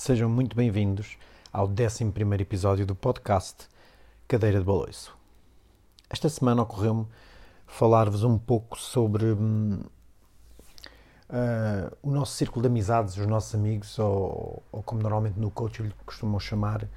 Sejam muito bem-vindos ao 11 episódio do podcast Cadeira de Baloiço. Esta semana ocorreu-me falar-vos um pouco sobre uh, o nosso círculo de amizades, os nossos amigos, ou, ou como normalmente no coach lhe costumam chamar, uh,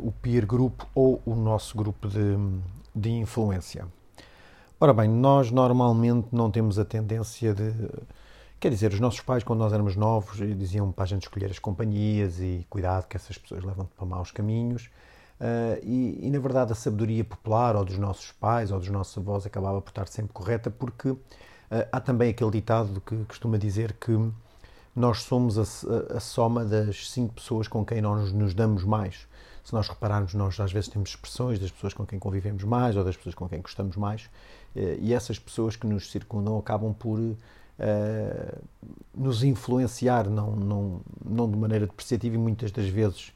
o peer group ou o nosso grupo de, de influência. Ora bem, nós normalmente não temos a tendência de Quer dizer, os nossos pais, quando nós éramos novos, diziam para a gente escolher as companhias e cuidado que essas pessoas levam-te para maus caminhos. Uh, e, e, na verdade, a sabedoria popular, ou dos nossos pais, ou dos nossos avós, acabava por estar sempre correta, porque uh, há também aquele ditado que costuma dizer que nós somos a, a, soma das cinco pessoas com quem nós nos damos mais. Se nós repararmos, nós às vezes temos expressões das pessoas com quem convivemos mais ou das pessoas com quem gostamos mais, uh, e essas pessoas que nos circundam acabam por uh, nos influenciar, não, não, não de maneira depreciativa e muitas das vezes,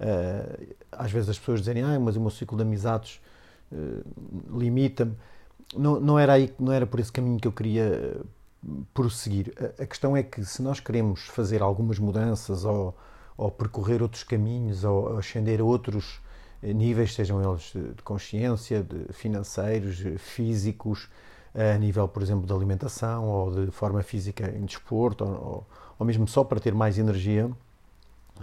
uh, às vezes as pessoas dizem, ah, mas o meu ciclo de amizades uh, limita-me. Não, não, era aí, não era por esse caminho que eu queria prosseguir. A, a questão é que se nós queremos fazer algumas mudanças ou, ou percorrer outros caminhos ou ascender a outros níveis, sejam eles de consciência, de financeiros, físicos, a nível, por exemplo, de alimentação ou de forma física em desporto, ou, ou mesmo só para ter mais energia,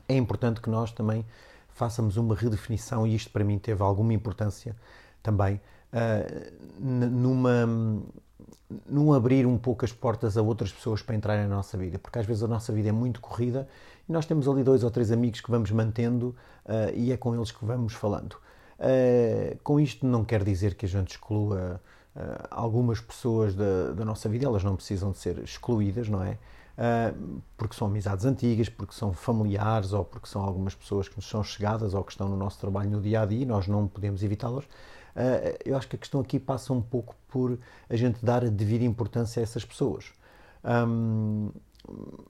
é importante que nós também façamos uma redefinição, e isto para mim teve alguma importância também, uh, numa, num abrir um pouco as portas a outras pessoas para entrarem na nossa vida, porque às vezes a nossa vida é muito corrida e nós temos ali dois ou três amigos que vamos mantendo uh, e é com eles que vamos falando. Uh, com isto não quer dizer que a gente exclua uh, algumas pessoas da, da, nossa vida, elas não precisam de ser excluídas, não é? Uh, porque são amizades antigas, porque são familiares ou porque são algumas pessoas que nos são chegadas ou que estão no nosso trabalho no dia a dia e nós não podemos evitá-las. Uh, eu acho que a questão aqui passa um pouco por a gente dar a devida importância a essas pessoas. Um,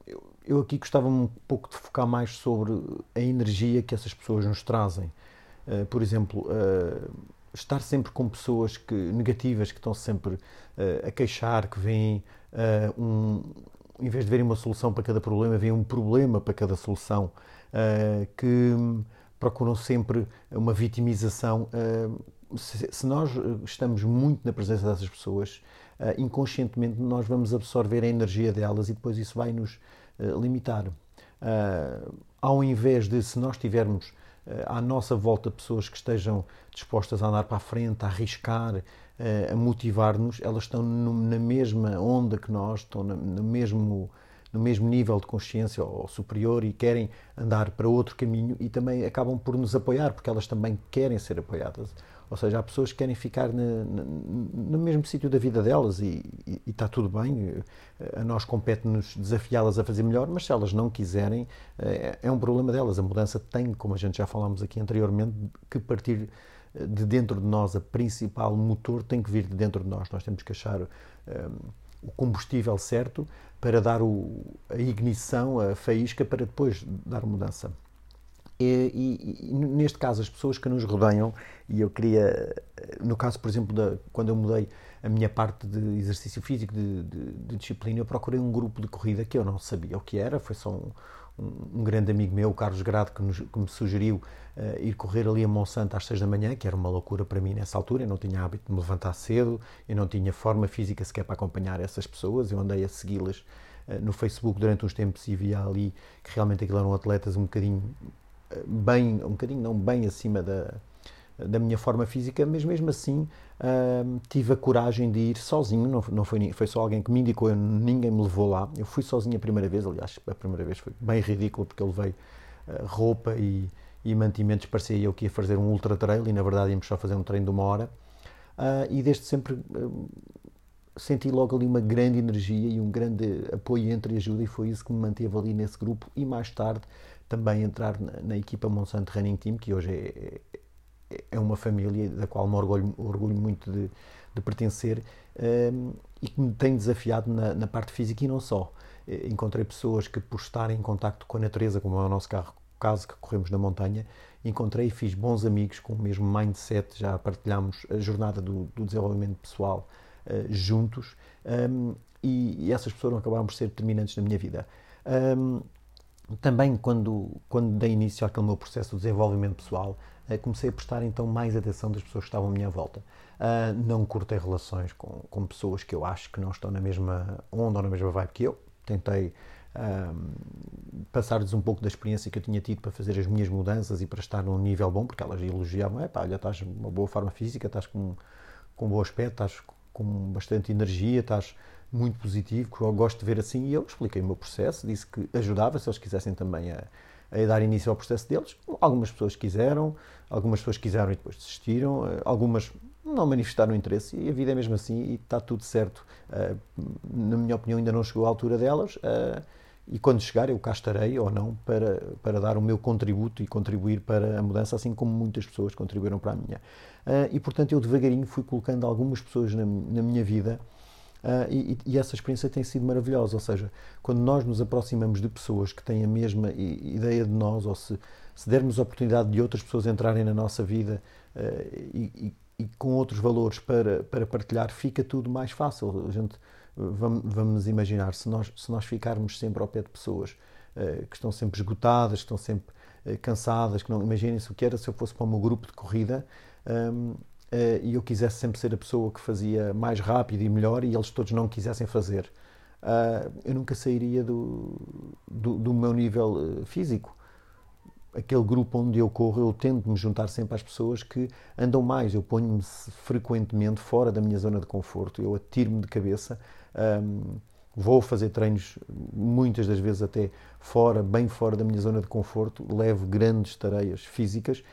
eu, eu, aqui gostava um pouco de focar mais sobre a energia que essas pessoas nos trazem. Por exemplo, estar sempre com pessoas que, negativas que estão sempre uh, a queixar, que veem uh, um, em vez de verem uma solução para cada problema, veem um problema para cada solução, uh, que procuram sempre uma vitimização. Se, se, nós estamos muito na presença dessas pessoas, inconscientemente nós vamos absorver a energia delas e depois isso vai nos limitar. ao invés de, se nós tivermos à nossa volta pessoas que estejam dispostas a andar para a frente, a arriscar, eh, a motivar-nos, elas estão na mesma onda que nós, estão no mesmo, no mesmo nível de consciência ou superior e querem andar para outro caminho e também acabam por nos apoiar, porque elas também querem ser apoiadas. Ou seja, há pessoas que querem ficar na, no mesmo sítio da vida delas e, e, e, está tudo bem. A nós compete-nos desafiá-las a fazer melhor, mas se elas não quiserem, é, é um problema delas. A mudança tem, como a gente já falámos aqui anteriormente, que partir de dentro de nós. A principal motor tem que vir de dentro de nós. Nós temos que achar um, o combustível certo para dar o, a ignição, a faísca, para depois dar mudança. E, e, e, neste caso, as pessoas que nos rodeiam, e eu queria, no caso, por exemplo, da, quando eu mudei a minha parte de exercício físico, de, de, de, disciplina, eu procurei um grupo de corrida que eu não sabia o que era, foi só um, um, um grande amigo meu, o Carlos Grado, que, nos, que me sugeriu uh, ir correr ali a Monsanto às seis da manhã, que era uma loucura para mim nessa altura, eu não tinha hábito de me levantar cedo, eu não tinha forma física sequer para acompanhar essas pessoas, eu andei a segui-las uh, no Facebook durante uns tempos e via ali que realmente aquilo eram atletas um bocadinho bem, um bocadinho não bem acima da, da minha forma física, mas mesmo assim uh, tive a coragem de ir sozinho, não, não foi, foi só alguém que me indicou, eu, ninguém me levou lá, eu fui sozinho a primeira vez, aliás, a primeira vez foi bem ridículo porque ele veio uh, roupa e, e mantimentos, parecia eu que ia fazer um ultra trail e na verdade íamos só fazer um treino de uma hora. Uh, e desde sempre senti logo ali uma grande energia e um grande apoio entre ajuda e foi isso que me manteve ali nesse grupo. E mais tarde também entrar na, na equipa Monsanto Running Team, que hoje é, é, uma família da qual me orgulho, orgulho muito de, de pertencer um, e que me tem desafiado na, na, parte física e não só. Eh, encontrei pessoas que, por estarem em contacto com a natureza, como é o nosso carro, caso que corremos na montanha, encontrei e fiz bons amigos com o mesmo mindset, já partilhamos a jornada do, do desenvolvimento pessoal uh, juntos um, e, e, essas pessoas acabaram por ser determinantes na minha vida. Um, também quando, quando dei início àquele meu processo de desenvolvimento pessoal, comecei a prestar então mais atenção das pessoas que estavam à minha volta. Uh, não cortei relações com, com pessoas que eu acho que não estão na mesma onda ou na mesma vibe que eu. Tentei passar-lhes um pouco da experiência que eu tinha tido para fazer as minhas mudanças e para estar num nível bom, porque elas elogiavam, é pá, olha, estás uma boa forma física, estás com, com um bom aspecto, estás com bastante energia, estás muito positivo, que eu gosto de ver assim, e eu expliquei o meu processo, disse que ajudava se eles quisessem também a, a dar início ao processo deles. Algumas pessoas quiseram, algumas pessoas quiseram e depois desistiram, eh, algumas não manifestaram interesse e a vida é mesmo assim e está tudo certo. Uh, na minha opinião, ainda não chegou à altura delas. Uh, e quando chegar eu cá estarei ou não para, para dar o meu contributo e contribuir para a mudança, assim como muitas pessoas contribuíram para a minha. Uh, e portanto eu devagarinho fui colocando algumas pessoas na, na minha vida Uh, e, e, essa experiência tem sido maravilhosa. Ou seja, quando nós nos aproximamos de pessoas que têm a mesma ideia de nós, ou se, se dermos a oportunidade de outras pessoas entrarem na nossa vida uh, e, e, com outros valores para, para partilhar, fica tudo mais fácil. A gente vamos, vamos imaginar, se nós, se nós ficarmos sempre ao pé de pessoas uh, que estão sempre esgotadas, que estão sempre cansadas, que não imaginem-se o que era se eu fosse para o meu grupo de corrida um, uh, eh, e eu quisesse sempre ser a pessoa que fazia mais rápido e melhor e eles todos não quisessem fazer. eu nunca sairia do, do, do meu nível físico. Aquele grupo onde eu corro, eu tento me juntar sempre às pessoas que andam mais. Eu ponho-me frequentemente fora da minha zona de conforto, eu atiro-me de cabeça. Um, vou fazer treinos muitas das vezes até fora, bem fora da minha zona de conforto, levo grandes tareias físicas, uh,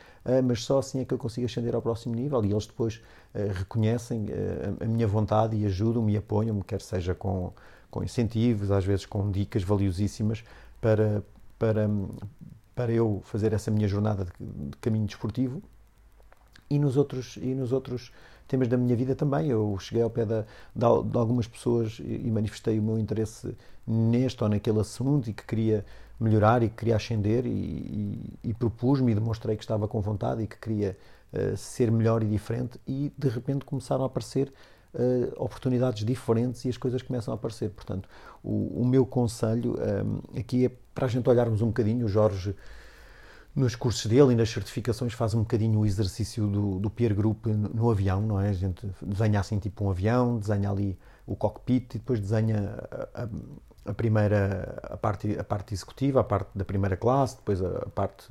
mas só assim é que eu consigo ascender ao próximo nível e eles depois uh, reconhecem uh, a minha vontade e ajudam-me e apoiam-me, quer seja com, com incentivos, às vezes com dicas valiosíssimas para, para, para eu fazer essa minha jornada de, de caminho desportivo e nos outros, e nos outros temas da minha vida também. Eu cheguei ao pé de, de, algumas pessoas e, manifestei o meu interesse neste ou naquele assunto e que queria melhorar e que queria ascender e, e, e propus-me e demonstrei que estava com vontade e que queria uh, ser melhor e diferente e de repente começaram a aparecer uh, oportunidades diferentes e as coisas começam a aparecer. Portanto, o, o meu conselho um, eh, aqui é para a gente olharmos um bocadinho, o Jorge nos cursos dele e nas certificações faz um bocadinho o exercício do, do peer group no, no, avião, não é? A gente desenha assim tipo um avião, desenha ali o cockpit e depois desenha a, a, a primeira a parte a parte executiva, a parte da primeira classe, depois a, parte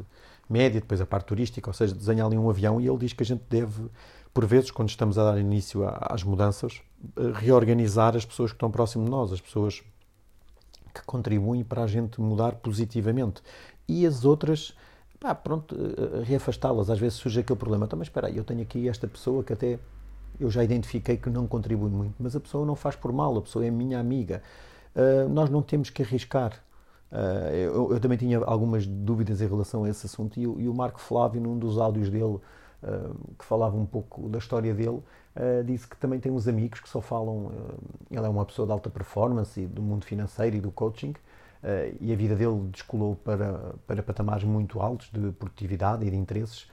média, depois a parte turística, ou seja, desenha ali um avião e ele diz que a gente deve por vezes, quando estamos a dar início às mudanças, eh, reorganizar as pessoas que estão próximo de nós, as pessoas que contribuem para a gente mudar positivamente. E as outras pá, pronto, eh, reafastá-las. Às vezes surge aquele problema, então, mas espera aí, eu tenho aqui esta pessoa que até eu já identifiquei que não contribui muito, mas a pessoa não faz por mal, a pessoa é minha amiga. Uh, nós não temos que arriscar. Uh, eu, eu, também tinha algumas dúvidas em relação a esse assunto e, e o Marco Flávio, num dos áudios dele, uh, que falava um pouco da história dele, disse que também tem uns amigos que só falam. ele é uma pessoa de alta performance e do mundo financeiro e do coaching, uh, e a vida dele descolou para, para patamares muito altos de produtividade e de interesses.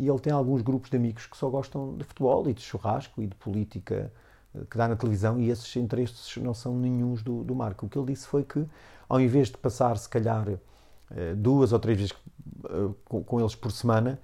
E ele tem alguns grupos de amigos que só gostam de futebol e de churrasco e de política uh, que dá na televisão, e esses interesses não são nenhums do, do Marco. O que ele disse foi que, ao invés de passar, se calhar, uh, duas ou três vezes com, com, eles por semana,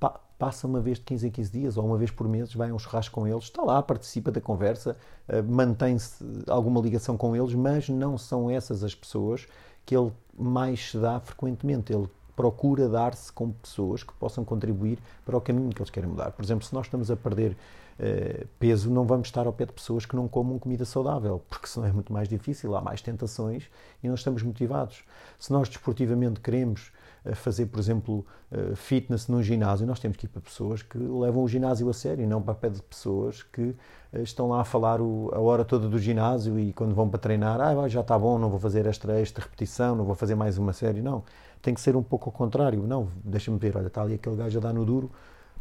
pa passa uma vez de 15 em 15 dias ou uma vez por mês, vai a um churrasco com eles, está lá, participa da conversa, eh, mantém-se alguma ligação com eles, mas não são essas as pessoas que ele mais se dá frequentemente. Ele procura dar-se com pessoas que possam contribuir para o caminho que eles querem mudar. Por exemplo, se nós estamos a perder uh, peso, não vamos estar ao pé de pessoas que não comam comida saudável, porque senão é muito mais difícil, há mais tentações e não estamos motivados. Se nós desportivamente queremos fazer, por exemplo, eh, fitness num ginásio, nós temos que ir para pessoas que levam o ginásio a sério e não para pé de pessoas que eh, estão lá a falar a hora toda do ginásio e quando vão para treinar, ah, já está bom, não vou fazer esta, esta repetição, não vou fazer mais uma série. Não, tem que ser um pouco ao contrário. Não, deixa-me ver, olha, está ali aquele gajo a dar no duro.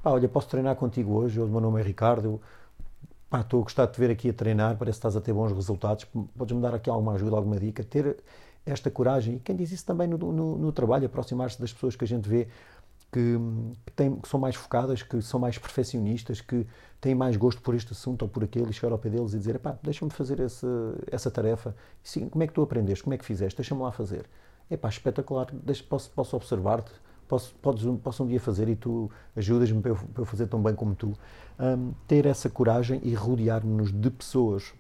Pá, olha, posso treinar contigo hoje? O meu nome é Ricardo. Pá, estou a gostar de te ver aqui a treinar, parece que estás a ter bons resultados. Podes-me dar aqui alguma ajuda, alguma dica? Ter esta coragem, e quem diz isso também no, no, no trabalho, aproximar-se das pessoas que a gente vê que, que, têm, que, são mais focadas, que são mais perfeccionistas, que têm mais gosto por este assunto ou por aquele, e chegar ao pé deles e dizer: pá, deixa-me fazer essa, essa tarefa. Sim, como é que tu aprendeste? Como é que fizeste? Deixa-me lá fazer. é pá, espetacular, deixa, posso, posso observar-te, posso, podes, posso um dia fazer e tu ajudas-me para, para eu, fazer tão bem como tu. Um, ter essa coragem e rodear-nos de pessoas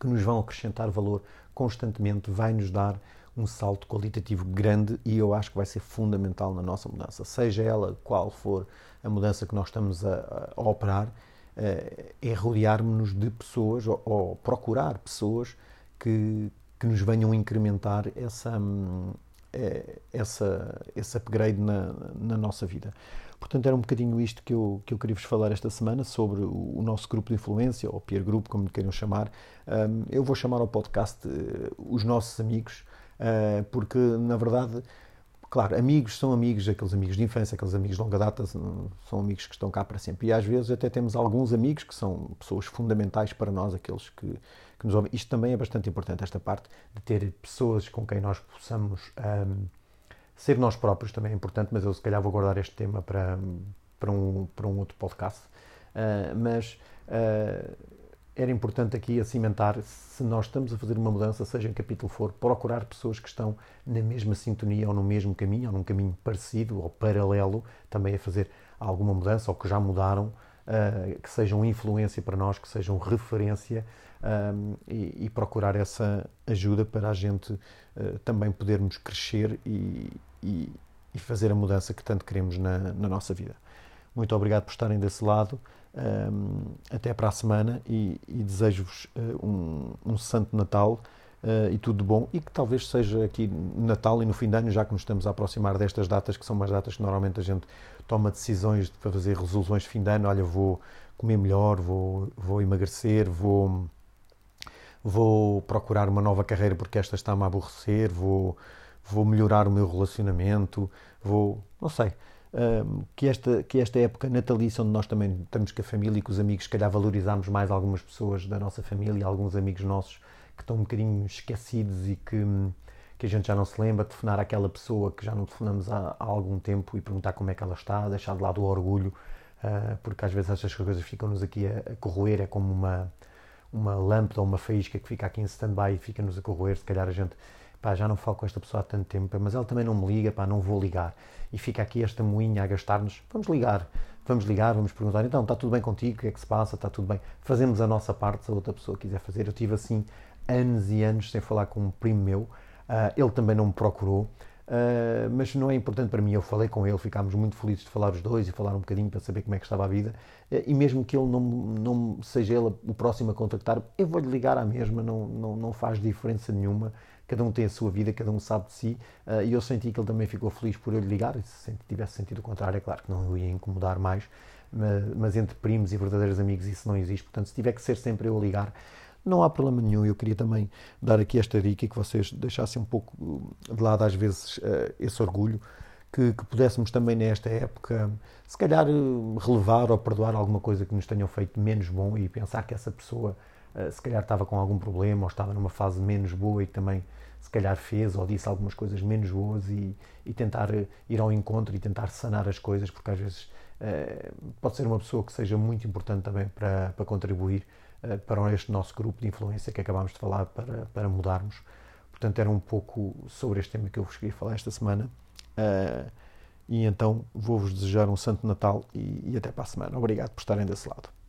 que nos vão acrescentar valor constantemente vai nos dar um salto qualitativo grande e eu acho que vai ser fundamental na nossa mudança. Seja ela qual for a mudança que nós estamos a, a operar, eh, é rodear-nos de pessoas ou, ou, procurar pessoas que, que nos venham incrementar essa, hum, eh, essa, esse upgrade na, na nossa vida. Portanto, era um bocadinho isto que eu, que eu queria vos falar esta semana sobre o, nosso grupo de influência, ou peer group, como lhe queiram chamar. Um, eu vou chamar ao podcast uh, os nossos amigos, porque, na verdade, claro, amigos são amigos, aqueles amigos de infância, aqueles amigos de longa data, são amigos que estão cá para sempre. E às vezes até temos alguns amigos que são pessoas fundamentais para nós, aqueles que, que nos ouvem. Isto também é bastante importante, esta parte de ter pessoas com quem nós possamos. Um, Ser nós próprios também é importante, mas eu se calhar vou guardar este tema para, para, um, para um outro podcast. Uh, mas uh, era importante aqui acimentar, se nós estamos a fazer uma mudança, seja em capítulo for, procurar pessoas que estão na mesma sintonia ou no mesmo caminho, ou num caminho parecido ou paralelo, também a fazer alguma mudança, ou que já mudaram, uh, que sejam influência para nós, que sejam referência um, e, e, procurar essa ajuda para a gente uh, também podermos crescer e, e, e, fazer a mudança que tanto queremos na, na nossa vida. Muito obrigado por estarem desse lado. Um, até para a semana e, e desejo-vos uh, um, um, Santo Natal uh, e tudo de bom. E que talvez seja aqui Natal e no fim de ano, já que nos estamos a aproximar destas datas, que são umas datas que normalmente a gente toma decisões para fazer resoluções de fim de ano. Olha, vou comer melhor, vou, vou emagrecer, vou vou procurar uma nova carreira porque esta está-me a aborrecer, vou, vou melhorar o meu relacionamento, vou, não sei, que, esta, que esta época natalícia, onde nós também estamos com a família e com os amigos, se calhar valorizamos mais algumas pessoas da nossa família, alguns amigos nossos que estão um bocadinho esquecidos e que, que a gente já não se lembra, telefonar àquela pessoa que já não telefonamos há, há algum tempo e perguntar como é que ela está, deixar de lado o orgulho, uh, porque às vezes estas coisas ficam-nos aqui a, a corroer, é como uma uma lâmpada ou uma faísca que fica aqui em stand-by e fica-nos a corroer, se calhar a gente, pá, já não falo com esta pessoa há tanto tempo, mas ela também não me liga, pá, não vou ligar. E fica aqui esta moinha a gastar-nos, vamos ligar, vamos ligar, vamos perguntar, então, está tudo bem contigo, o que é que se passa, está tudo bem. Fazemos a nossa parte, se a outra pessoa quiser fazer. Eu tive assim anos e anos sem falar com um primo meu, uh, ele também não me procurou, Uh, mas não é importante para mim. Eu falei com ele, ficámos muito felizes de falar os dois e falar um bocadinho para saber como é que estava a vida. Uh, e mesmo que ele não, não seja ele o próximo a contactar, eu vou-lhe ligar à mesma, não, não, não faz diferença nenhuma. Cada um tem a sua vida, cada um sabe de si. Uh, e eu senti que ele também ficou feliz por eu lhe ligar. E se tivesse sentido o contrário, é claro que não o ia incomodar mais. Mas, mas entre primos e verdadeiros amigos isso não existe. Portanto, se tiver que ser sempre eu a ligar, não há problema nenhum. Eu queria também dar aqui esta dica e que vocês deixassem um pouco de lado, às vezes, eh, esse orgulho, que, que pudéssemos também, nesta época, se calhar eh, relevar ou perdoar alguma coisa que nos tenham feito menos bom e pensar que essa pessoa, eh, se calhar, estava com algum problema ou estava numa fase menos boa e também, se calhar, fez ou disse algumas coisas menos boas e, e tentar ir ao encontro e tentar sanar as coisas, porque às vezes pode ser uma pessoa que seja muito importante também para, para contribuir eh, para este nosso grupo de influência que acabámos de falar para, para mudarmos. Portanto, era um pouco sobre este tema que eu vos queria falar esta semana. E então vou-vos desejar um Santo Natal e, e até para a semana. Obrigado por estarem desse lado.